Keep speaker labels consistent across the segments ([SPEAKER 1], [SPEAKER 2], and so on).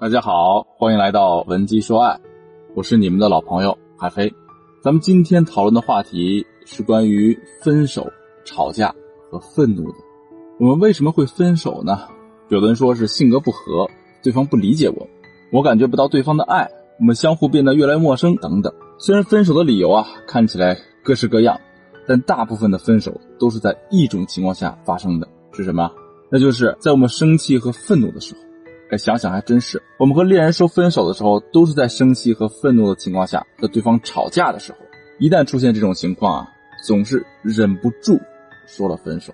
[SPEAKER 1] 大家好，欢迎来到文姬说爱，我是你们的老朋友海飞。咱们今天讨论的话题是关于分手、吵架和愤怒的。我们为什么会分手呢？有的人说是性格不合，对方不理解我，我感觉不到对方的爱，我们相互变得越来越陌生等等。虽然分手的理由啊看起来各式各样，但大部分的分手都是在一种情况下发生的，是什么？那就是在我们生气和愤怒的时候。哎，想想还真是，我们和恋人说分手的时候，都是在生气和愤怒的情况下和对方吵架的时候。一旦出现这种情况啊，总是忍不住说了分手。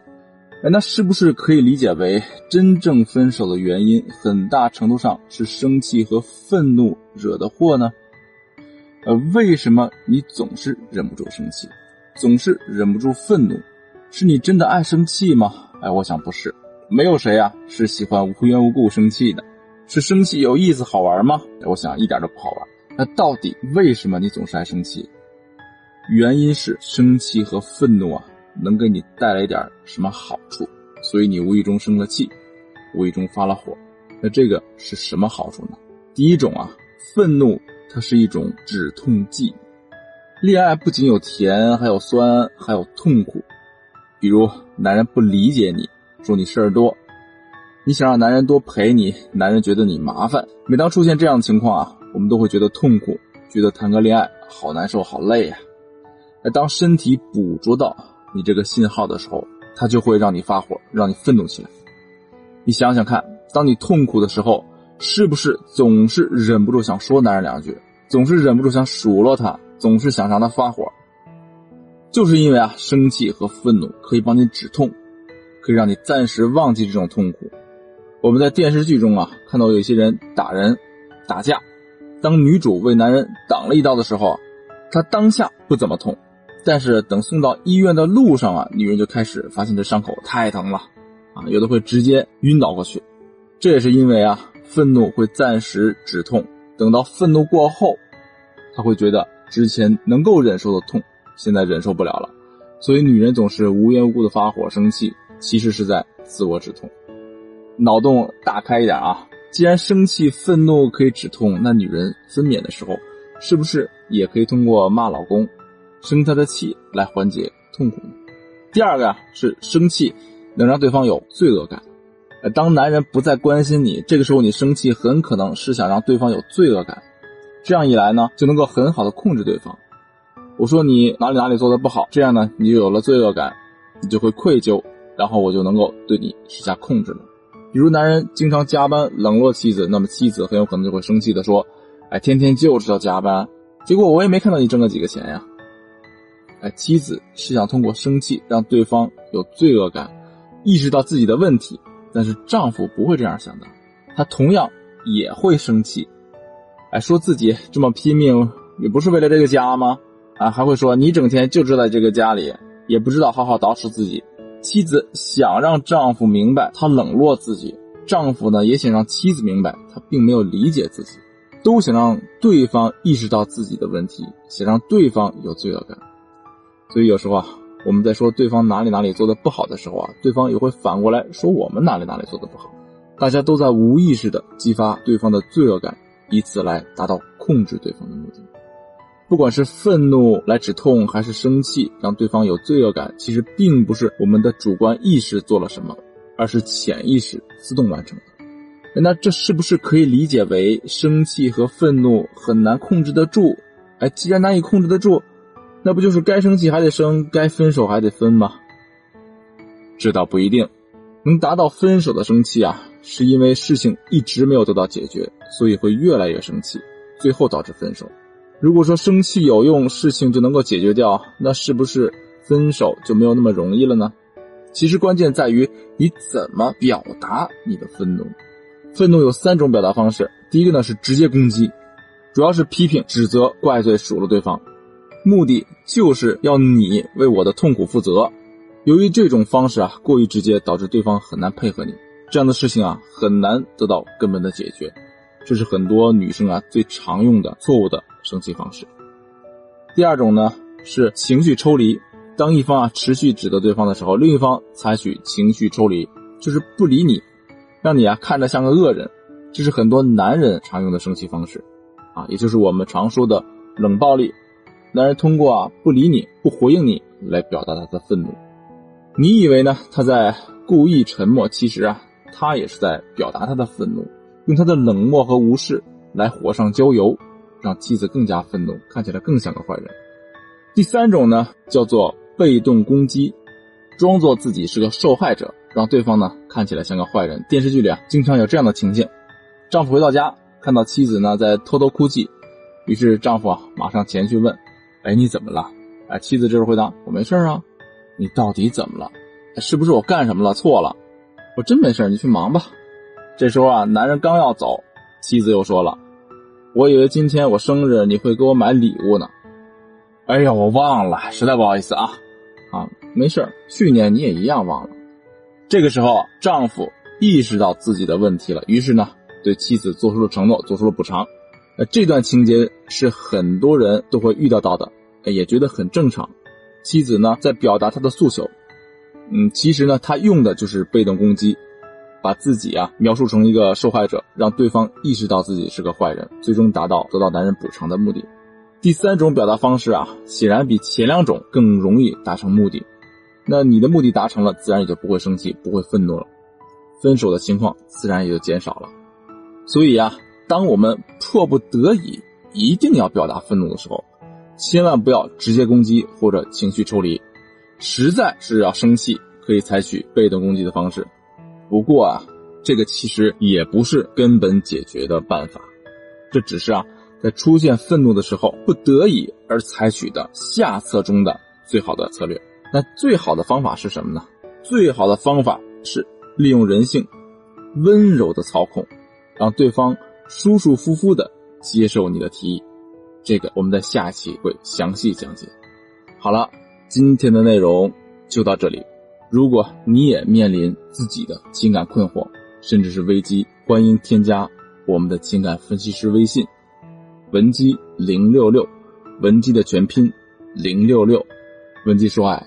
[SPEAKER 1] 哎，那是不是可以理解为真正分手的原因，很大程度上是生气和愤怒惹的祸呢？呃，为什么你总是忍不住生气，总是忍不住愤怒？是你真的爱生气吗？哎，我想不是。没有谁啊是喜欢无缘无故生气的，是生气有意思好玩吗？我想一点都不好玩。那到底为什么你总是爱生气？原因是生气和愤怒啊能给你带来一点什么好处，所以你无意中生了气，无意中发了火。那这个是什么好处呢？第一种啊，愤怒它是一种止痛剂。恋爱不仅有甜，还有酸，还有痛苦。比如男人不理解你。说你事儿多，你想让男人多陪你，男人觉得你麻烦。每当出现这样的情况啊，我们都会觉得痛苦，觉得谈个恋爱好难受、好累呀。而当身体捕捉到你这个信号的时候，它就会让你发火，让你愤怒起来。你想想看，当你痛苦的时候，是不是总是忍不住想说男人两句，总是忍不住想数落他，总是想让他发火？就是因为啊，生气和愤怒可以帮你止痛。可以让你暂时忘记这种痛苦。我们在电视剧中啊，看到有一些人打人、打架。当女主为男人挡了一刀的时候，她当下不怎么痛，但是等送到医院的路上啊，女人就开始发现这伤口太疼了，啊，有的会直接晕倒过去。这也是因为啊，愤怒会暂时止痛，等到愤怒过后，她会觉得之前能够忍受的痛，现在忍受不了了。所以女人总是无缘无故的发火、生气。其实是在自我止痛，脑洞大开一点啊！既然生气、愤怒可以止痛，那女人分娩的时候，是不是也可以通过骂老公、生他的气来缓解痛苦呢？第二个呀，是生气能让对方有罪恶感。当男人不再关心你，这个时候你生气，很可能是想让对方有罪恶感。这样一来呢，就能够很好的控制对方。我说你哪里哪里做的不好，这样呢，你就有了罪恶感，你就会愧疚。然后我就能够对你施加控制了。比如男人经常加班冷落妻子，那么妻子很有可能就会生气的说：“哎，天天就知道加班，结果我也没看到你挣了几个钱呀。”哎，妻子是想通过生气让对方有罪恶感，意识到自己的问题。但是丈夫不会这样想的，他同样也会生气。哎，说自己这么拼命也不是为了这个家吗？啊，还会说你整天就知道这个家里，也不知道好好捯饬自己。妻子想让丈夫明白他冷落自己，丈夫呢也想让妻子明白他并没有理解自己，都想让对方意识到自己的问题，想让对方有罪恶感。所以有时候啊，我们在说对方哪里哪里做的不好的时候啊，对方也会反过来说我们哪里哪里做的不好，大家都在无意识的激发对方的罪恶感，以此来达到控制对方的目的。不管是愤怒来止痛，还是生气让对方有罪恶感，其实并不是我们的主观意识做了什么，而是潜意识自动完成的。那这是不是可以理解为生气和愤怒很难控制得住？哎，既然难以控制得住，那不就是该生气还得生，该分手还得分吗？这倒不一定，能达到分手的生气啊，是因为事情一直没有得到解决，所以会越来越生气，最后导致分手。如果说生气有用，事情就能够解决掉，那是不是分手就没有那么容易了呢？其实关键在于你怎么表达你的愤怒。愤怒有三种表达方式，第一个呢是直接攻击，主要是批评、指责、怪罪、数落对方，目的就是要你为我的痛苦负责。由于这种方式啊过于直接，导致对方很难配合你，这样的事情啊很难得到根本的解决。这是很多女生啊最常用的错误的。生气方式。第二种呢是情绪抽离，当一方啊持续指责对方的时候，另一方采取情绪抽离，就是不理你，让你啊看着像个恶人，这是很多男人常用的生气方式，啊，也就是我们常说的冷暴力。男人通过啊不理你、不回应你来表达他的愤怒。你以为呢？他在故意沉默，其实啊，他也是在表达他的愤怒，用他的冷漠和无视来火上浇油，让妻子更加愤怒，看起来更像个坏人。第三种呢，叫做被动攻击，装作自己是个受害者，让对方呢看起来像个坏人。电视剧里啊，经常有这样的情境：丈夫回到家，看到妻子呢在偷偷哭泣，于是丈夫啊马上前去问：“哎，你怎么了？”哎，妻子这时回答：“我没事啊。”你到底怎么了？是不是我干什么了错了？我真没事，你去忙吧。这时候啊，男人刚要走，妻子又说了：“我以为今天我生日你会给我买礼物呢。”哎呀，我忘了，实在不好意思啊。啊，没事，去年你也一样忘了。这个时候，丈夫意识到自己的问题了，于是呢，对妻子做出了承诺，做出了补偿。呃，这段情节是很多人都会遇到到的，也觉得很正常。妻子呢，在表达她的诉求，嗯，其实呢，她用的就是被动攻击，把自己啊描述成一个受害者，让对方意识到自己是个坏人，最终达到得到男人补偿的目的。第三种表达方式啊，显然比前两种更容易达成目的。那你的目的达成了，自然也就不会生气，不会愤怒了，分手的情况自然也就减少了。所以啊，当我们迫不得已一定要表达愤怒的时候，千万不要直接攻击或者情绪抽离，实在是要生气，可以采取被动攻击的方式。不过啊，这个其实也不是根本解决的办法，这只是啊，在出现愤怒的时候不得已而采取的下策中的最好的策略。那最好的方法是什么呢？最好的方法是利用人性，温柔的操控，让对方舒舒服服的接受你的提议。这个我们在下期会详细讲解。好了，今天的内容就到这里。如果你也面临自己的情感困惑，甚至是危机，欢迎添加我们的情感分析师微信：文姬零六六，文姬的全拼零六六，文姬说爱，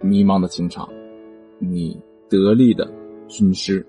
[SPEAKER 1] 迷茫的情场，你得力的军师。